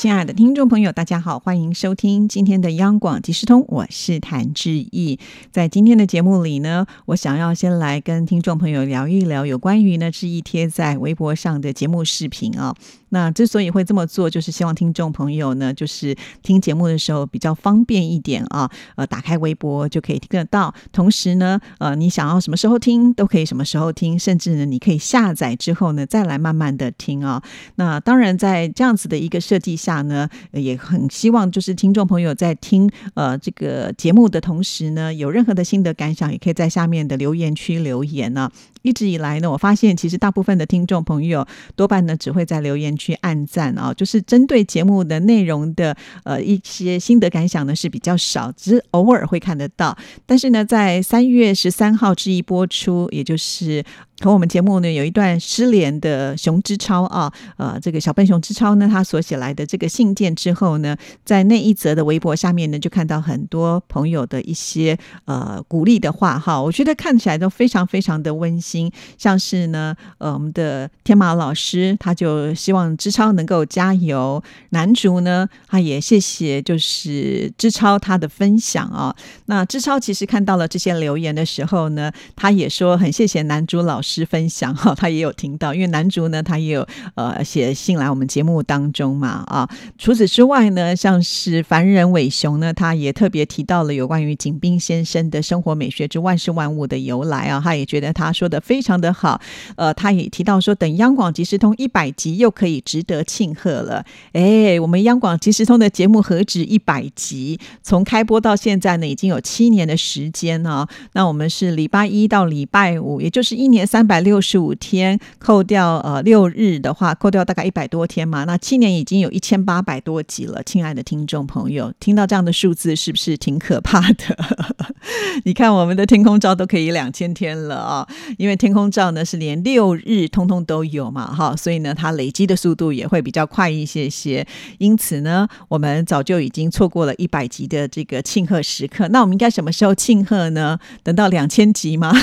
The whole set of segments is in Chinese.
亲爱的听众朋友，大家好，欢迎收听今天的央广即时通，我是谭志毅。在今天的节目里呢，我想要先来跟听众朋友聊一聊有关于呢志毅贴在微博上的节目视频啊。那之所以会这么做，就是希望听众朋友呢，就是听节目的时候比较方便一点啊。呃，打开微博就可以听得到，同时呢，呃，你想要什么时候听都可以什么时候听，甚至呢，你可以下载之后呢，再来慢慢的听啊。那当然，在这样子的一个设计下呢，也很希望就是听众朋友在听呃这个节目的同时呢，有任何的心得感想，也可以在下面的留言区留言呢。一直以来呢，我发现其实大部分的听众朋友多半呢只会在留言去按赞啊，就是针对节目的内容的呃一些心得感想呢是比较少，只是偶尔会看得到。但是呢，在三月十三号之一播出，也就是和我们节目呢有一段失联的熊之超啊，呃，这个小笨熊之超呢，他所写来的这个信件之后呢，在那一则的微博下面呢，就看到很多朋友的一些呃鼓励的话哈，我觉得看起来都非常非常的温馨。像是呢，呃，我们的天马老师他就希望之超能够加油。男主呢，他也谢谢就是志超他的分享啊。那志超其实看到了这些留言的时候呢，他也说很谢谢男主老师分享哈，他也有听到，因为男主呢他也有呃写信来我们节目当中嘛啊。除此之外呢，像是凡人伟雄呢，他也特别提到了有关于景斌先生的生活美学之万事万物的由来啊，他也觉得他说的。非常的好，呃，他也提到说，等央广即时通一百集又可以值得庆贺了。哎，我们央广即时通的节目何止一百集？从开播到现在呢，已经有七年的时间呢。那我们是礼拜一到礼拜五，也就是一年三三百六十五天，扣掉呃六日的话，扣掉大概一百多天嘛。那七年已经有一千八百多集了。亲爱的听众朋友，听到这样的数字，是不是挺可怕的？你看，我们的天空照都可以两千天了啊！因为天空照呢是连六日通通都有嘛，哈，所以呢它累积的速度也会比较快一些些。因此呢，我们早就已经错过了一百集的这个庆贺时刻。那我们应该什么时候庆贺呢？等到两千集吗？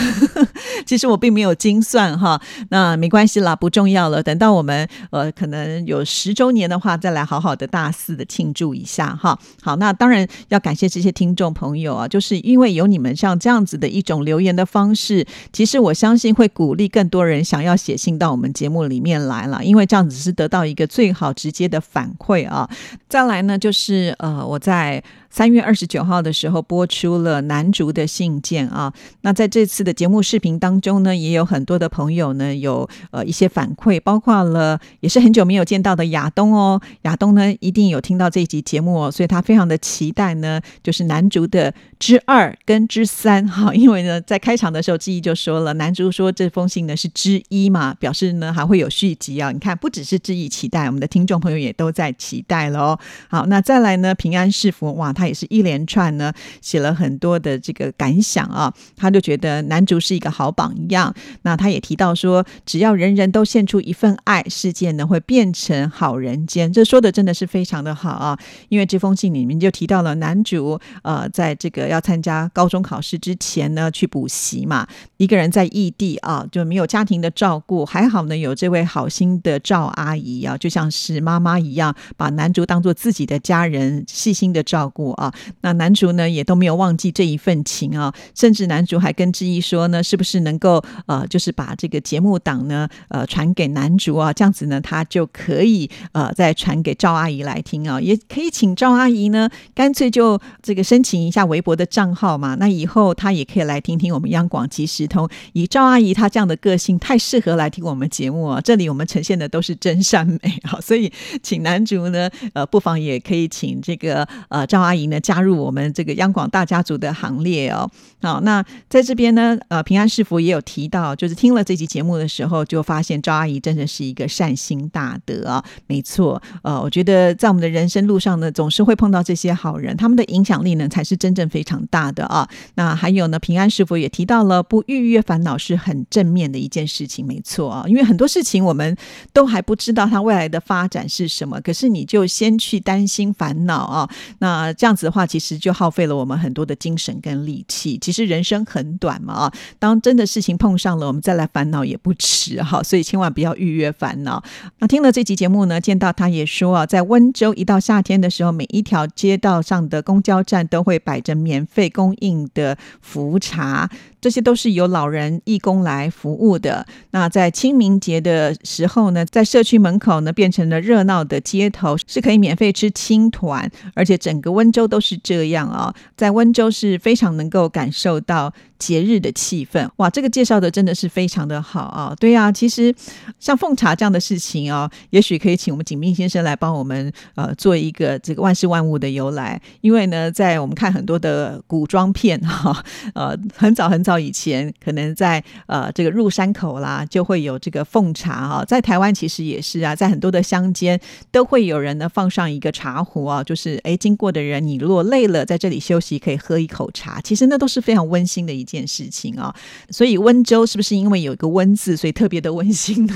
其实我并没有精算哈，那没关系啦，不重要了。等到我们呃可能有十周年的话，再来好好的大肆的庆祝一下哈。好，那当然要感谢这些听众朋友啊，就是因为有你们像这样子的一种留言的方式，其实我相信会鼓励更多人想要写信到我们节目里面来了，因为这样子是得到一个最好直接的反馈啊。再来呢，就是呃，我在。三月二十九号的时候播出了男主的信件啊，那在这次的节目视频当中呢，也有很多的朋友呢有呃一些反馈，包括了也是很久没有见到的亚东哦，亚东呢一定有听到这一集节目哦，所以他非常的期待呢，就是男主的之二跟之三哈，因为呢在开场的时候之一就说了，男主说这封信呢是之一嘛，表示呢还会有续集啊，你看不只是之一期待，我们的听众朋友也都在期待了哦。好，那再来呢平安是福哇，他。也是一连串呢，写了很多的这个感想啊，他就觉得男主是一个好榜样。那他也提到说，只要人人都献出一份爱，世界呢会变成好人间。这说的真的是非常的好啊，因为这封信里面就提到了男主呃，在这个要参加高中考试之前呢，去补习嘛，一个人在异地啊，就没有家庭的照顾，还好呢有这位好心的赵阿姨啊，就像是妈妈一样，把男主当做自己的家人，细心的照顾。啊，那男主呢也都没有忘记这一份情啊，甚至男主还跟志毅说呢，是不是能够呃，就是把这个节目档呢呃传给男主啊，这样子呢他就可以呃再传给赵阿姨来听啊，也可以请赵阿姨呢干脆就这个申请一下微博的账号嘛，那以后他也可以来听听我们央广即时通。以赵阿姨她这样的个性，太适合来听我们节目啊。这里我们呈现的都是真善美啊，所以请男主呢呃不妨也可以请这个呃赵阿姨欢迎呢加入我们这个央广大家族的行列哦。好，那在这边呢，呃，平安是福也有提到，就是听了这期节目的时候，就发现赵阿姨真的是一个善心大德啊。没错，呃，我觉得在我们的人生路上呢，总是会碰到这些好人，他们的影响力呢才是真正非常大的啊。那还有呢，平安师傅也提到了，不逾越烦恼是很正面的一件事情，没错啊，因为很多事情我们都还不知道它未来的发展是什么，可是你就先去担心烦恼啊，那这样子的话，其实就耗费了我们很多的精神跟力气。其实人生很短嘛啊，当真的事情碰上了，我们再来烦恼也不迟哈，所以千万不要预约烦恼。那听了这集节目呢，见到他也说啊，在温州一到夏天的时候，每一条街道上的公交站都会摆着免费供应的茯茶。这些都是由老人义工来服务的。那在清明节的时候呢，在社区门口呢，变成了热闹的街头，是可以免费吃青团，而且整个温州都是这样啊。在温州是非常能够感受到。节日的气氛，哇，这个介绍的真的是非常的好啊！对呀，其实像奉茶这样的事情啊，也许可以请我们景斌先生来帮我们呃做一个这个万事万物的由来。因为呢，在我们看很多的古装片哈，呃，很早很早以前，可能在呃这个入山口啦，就会有这个奉茶哈。在台湾其实也是啊，在很多的乡间都会有人呢放上一个茶壶啊，就是哎经过的人，你如果累了，在这里休息可以喝一口茶，其实那都是非常温馨的一。件事情啊，所以温州是不是因为有一个“温”字，所以特别的温馨呢？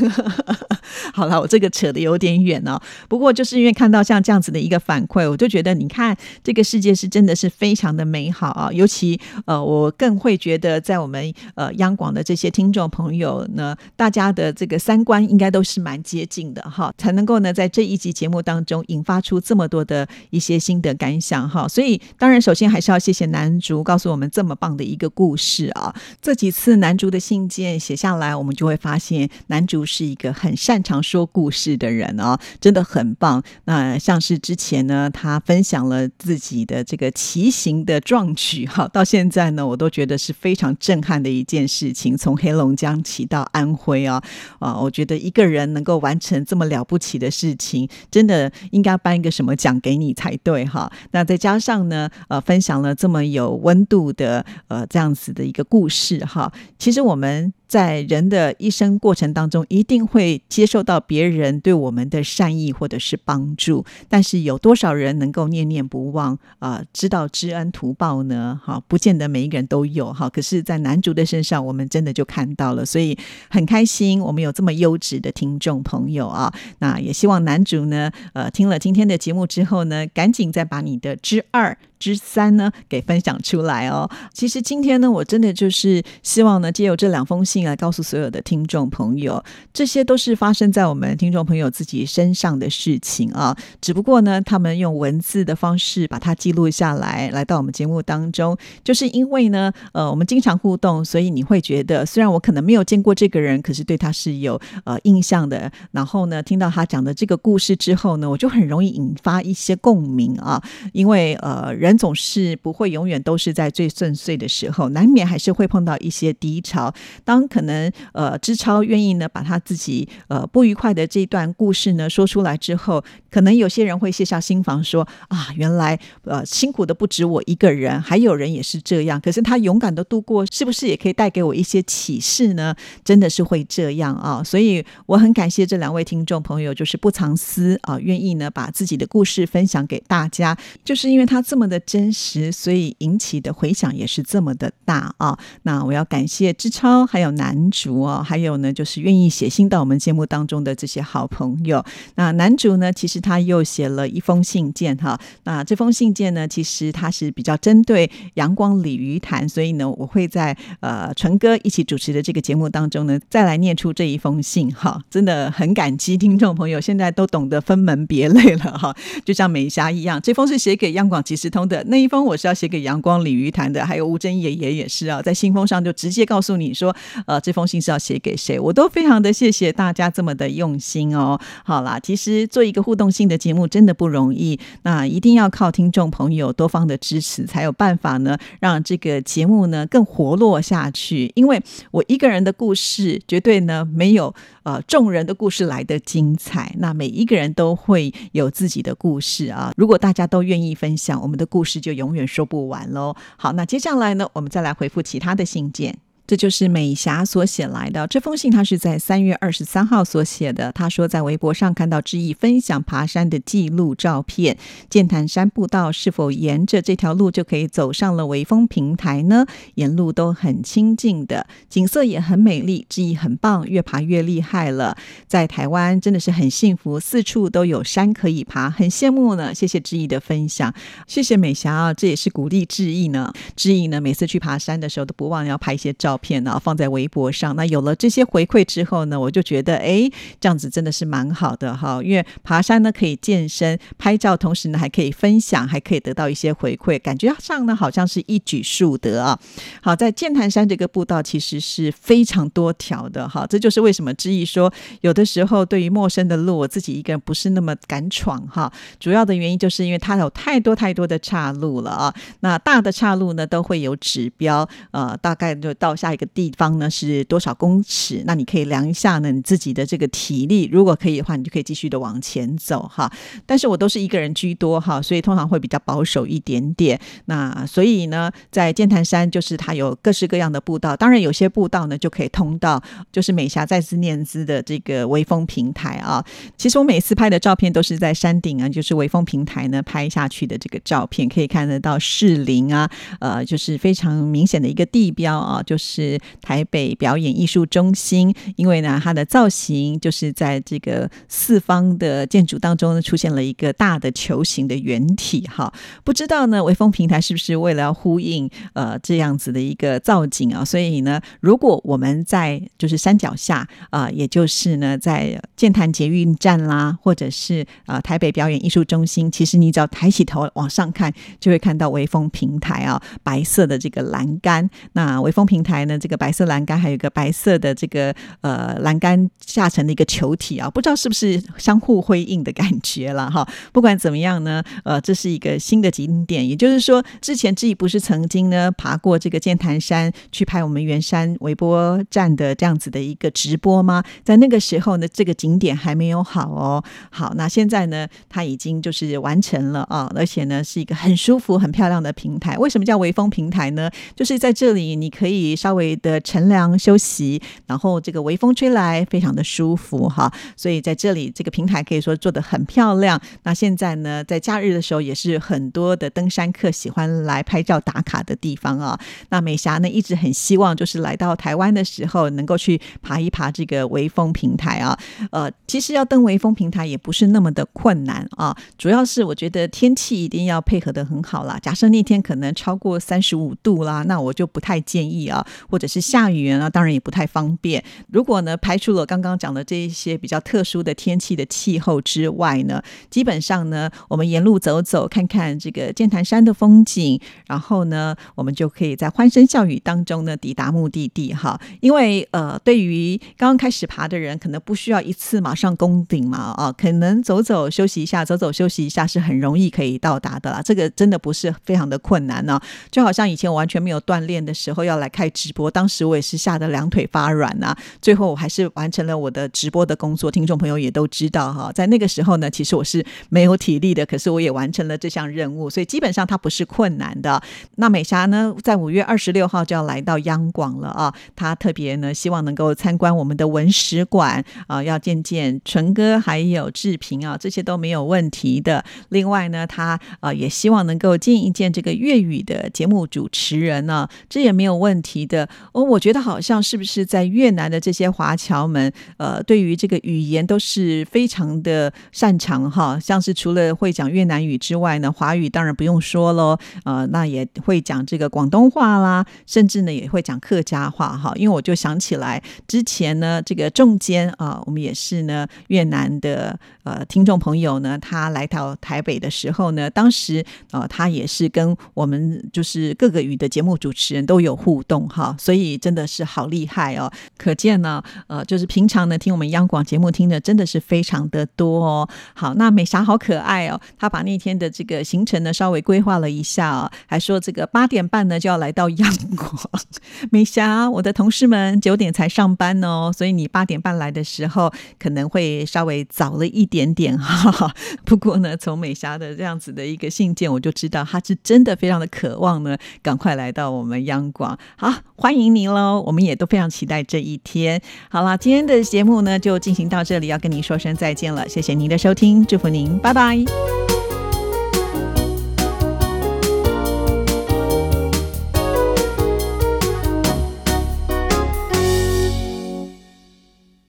好了，我这个扯的有点远哦。不过就是因为看到像这样子的一个反馈，我就觉得你看这个世界是真的是非常的美好啊。尤其呃，我更会觉得在我们呃央广的这些听众朋友呢，大家的这个三观应该都是蛮接近的哈，才能够呢在这一集节目当中引发出这么多的一些心得感想哈。所以当然首先还是要谢谢男主告诉我们这么棒的一个故事。啊，这几次男主的信件写下来，我们就会发现男主是一个很擅长说故事的人哦，真的很棒。那像是之前呢，他分享了自己的这个骑行的壮举，哈，到现在呢，我都觉得是非常震撼的一件事情。从黑龙江骑到安徽啊，啊，我觉得一个人能够完成这么了不起的事情，真的应该颁一个什么奖给你才对哈。那再加上呢，呃，分享了这么有温度的呃这样子。的一个故事哈，其实我们。在人的一生过程当中，一定会接受到别人对我们的善意或者是帮助，但是有多少人能够念念不忘啊？知道知恩图报呢？哈，不见得每一个人都有哈。可是，在男主的身上，我们真的就看到了，所以很开心，我们有这么优质的听众朋友啊。那也希望男主呢，呃，听了今天的节目之后呢，赶紧再把你的之二、之三呢给分享出来哦。其实今天呢，我真的就是希望呢，借由这两封信。来告诉所有的听众朋友，这些都是发生在我们听众朋友自己身上的事情啊。只不过呢，他们用文字的方式把它记录下来，来到我们节目当中，就是因为呢，呃，我们经常互动，所以你会觉得，虽然我可能没有见过这个人，可是对他是有呃印象的。然后呢，听到他讲的这个故事之后呢，我就很容易引发一些共鸣啊。因为呃，人人总是不会永远都是在最顺遂的时候，难免还是会碰到一些低潮。当可能呃，知超愿意呢，把他自己呃不愉快的这段故事呢说出来之后，可能有些人会卸下心防，说啊，原来呃辛苦的不止我一个人，还有人也是这样。可是他勇敢的度过，是不是也可以带给我一些启示呢？真的是会这样啊！所以我很感谢这两位听众朋友，就是不藏私啊，愿意呢把自己的故事分享给大家，就是因为他这么的真实，所以引起的回响也是这么的大啊。那我要感谢志超，还有。男主哦，还有呢，就是愿意写信到我们节目当中的这些好朋友。那男主呢，其实他又写了一封信件哈。那这封信件呢，其实他是比较针对阳光鲤鱼潭，所以呢，我会在呃纯哥一起主持的这个节目当中呢，再来念出这一封信哈。真的很感激听众朋友，现在都懂得分门别类了哈。就像美霞一样，这封是写给央广即时通的，那一封我是要写给阳光鲤鱼潭的，还有吴珍爷爷也是啊，在信封上就直接告诉你说。呃，这封信是要写给谁？我都非常的谢谢大家这么的用心哦。好啦，其实做一个互动性的节目真的不容易，那一定要靠听众朋友多方的支持，才有办法呢，让这个节目呢更活络下去。因为我一个人的故事，绝对呢没有。呃，众人的故事来的精彩，那每一个人都会有自己的故事啊。如果大家都愿意分享，我们的故故事就永远说不完喽。好，那接下来呢，我们再来回复其他的信件。这就是美霞所写来的这封信，她是在三月二十三号所写的。她说，在微博上看到志毅分享爬山的记录照片，剑潭山步道是否沿着这条路就可以走上了微风平台呢？沿路都很清静的，景色也很美丽。志毅很棒，越爬越厉害了。在台湾真的是很幸福，四处都有山可以爬，很羡慕呢。谢谢志毅的分享，谢谢美霞啊，这也是鼓励志毅呢。志毅呢，每次去爬山的时候都不忘要拍一些照。片呢放在微博上，那有了这些回馈之后呢，我就觉得哎，这样子真的是蛮好的哈。因为爬山呢可以健身、拍照，同时呢还可以分享，还可以得到一些回馈，感觉上呢好像是一举数得啊。好，在剑潭山这个步道其实是非常多条的哈，这就是为什么之意说有的时候对于陌生的路，我自己一个人不是那么敢闯哈。主要的原因就是因为它有太多太多的岔路了啊。那大的岔路呢都会有指标，呃，大概就到下。一个地方呢是多少公尺？那你可以量一下呢，你自己的这个体力，如果可以的话，你就可以继续的往前走哈。但是我都是一个人居多哈，所以通常会比较保守一点点。那所以呢，在剑潭山就是它有各式各样的步道，当然有些步道呢就可以通到就是美霞再次念兹的这个微风平台啊。其实我每次拍的照片都是在山顶啊，就是微风平台呢拍下去的这个照片，可以看得到士林啊，呃，就是非常明显的一个地标啊，就是。是台北表演艺术中心，因为呢，它的造型就是在这个四方的建筑当中呢出现了一个大的球形的圆体哈。不知道呢，微风平台是不是为了要呼应呃这样子的一个造景啊？所以呢，如果我们在就是山脚下啊，也就是呢在建潭捷运站啦，或者是啊台北表演艺术中心，其实你只要抬起头往上看，就会看到微风平台啊，白色的这个栏杆。那微风平台。那这个白色栏杆还有一个白色的这个呃栏杆下沉的一个球体啊，不知道是不是相互辉映的感觉了哈。不管怎么样呢，呃，这是一个新的景点，也就是说，之前自己不是曾经呢爬过这个剑潭山去拍我们圆山微波站的这样子的一个直播吗？在那个时候呢，这个景点还没有好哦。好，那现在呢，它已经就是完成了啊，而且呢是一个很舒服、很漂亮的平台。为什么叫微风平台呢？就是在这里你可以稍微。会的乘凉休息，然后这个微风吹来，非常的舒服哈。所以在这里，这个平台可以说做的很漂亮。那现在呢，在假日的时候，也是很多的登山客喜欢来拍照打卡的地方啊。那美霞呢，一直很希望就是来到台湾的时候，能够去爬一爬这个微风平台啊。呃，其实要登微风平台也不是那么的困难啊，主要是我觉得天气一定要配合的很好啦。假设那天可能超过三十五度啦，那我就不太建议啊。或者是下雨啊，当然也不太方便。如果呢，排除了刚刚讲的这一些比较特殊的天气的气候之外呢，基本上呢，我们沿路走走，看看这个剑潭山的风景，然后呢，我们就可以在欢声笑语当中呢抵达目的地哈。因为呃，对于刚刚开始爬的人，可能不需要一次马上攻顶嘛啊，可能走走休息一下，走走休息一下是很容易可以到达的啦。这个真的不是非常的困难呢，就好像以前我完全没有锻炼的时候要来开直直播。当时我也是吓得两腿发软呐，最后我还是完成了我的直播的工作。听众朋友也都知道哈，在那个时候呢，其实我是没有体力的，可是我也完成了这项任务，所以基本上它不是困难的。那美霞呢，在五月二十六号就要来到央广了啊，她特别呢希望能够参观我们的文史馆啊，要见见纯哥还有志平啊，这些都没有问题的。另外呢，她啊也希望能够见一见这个粤语的节目主持人呢，这也没有问题的。哦，我觉得好像是不是在越南的这些华侨们，呃，对于这个语言都是非常的擅长哈，像是除了会讲越南语之外呢，华语当然不用说喽，呃，那也会讲这个广东话啦，甚至呢也会讲客家话哈。因为我就想起来之前呢，这个仲坚啊，我们也是呢越南的呃听众朋友呢，他来到台北的时候呢，当时呃他也是跟我们就是各个语的节目主持人都有互动哈。所以真的是好厉害哦。可见呢，呃，就是平常呢听我们央广节目听的真的是非常的多哦。好，那美霞好可爱哦，她把那天的这个行程呢稍微规划了一下哦，还说这个八点半呢就要来到央广。美霞，我的同事们九点才上班哦，所以你八点半来的时候可能会稍微早了一点点哈。不过呢，从美霞的这样子的一个信件，我就知道她是真的非常的渴望呢，赶快来到我们央广。好，欢迎您喽，我们也都非常期待这一天。好了，今天的节目呢就进行到这里，要跟您说声再见了，谢谢您的收听，祝福您，拜拜。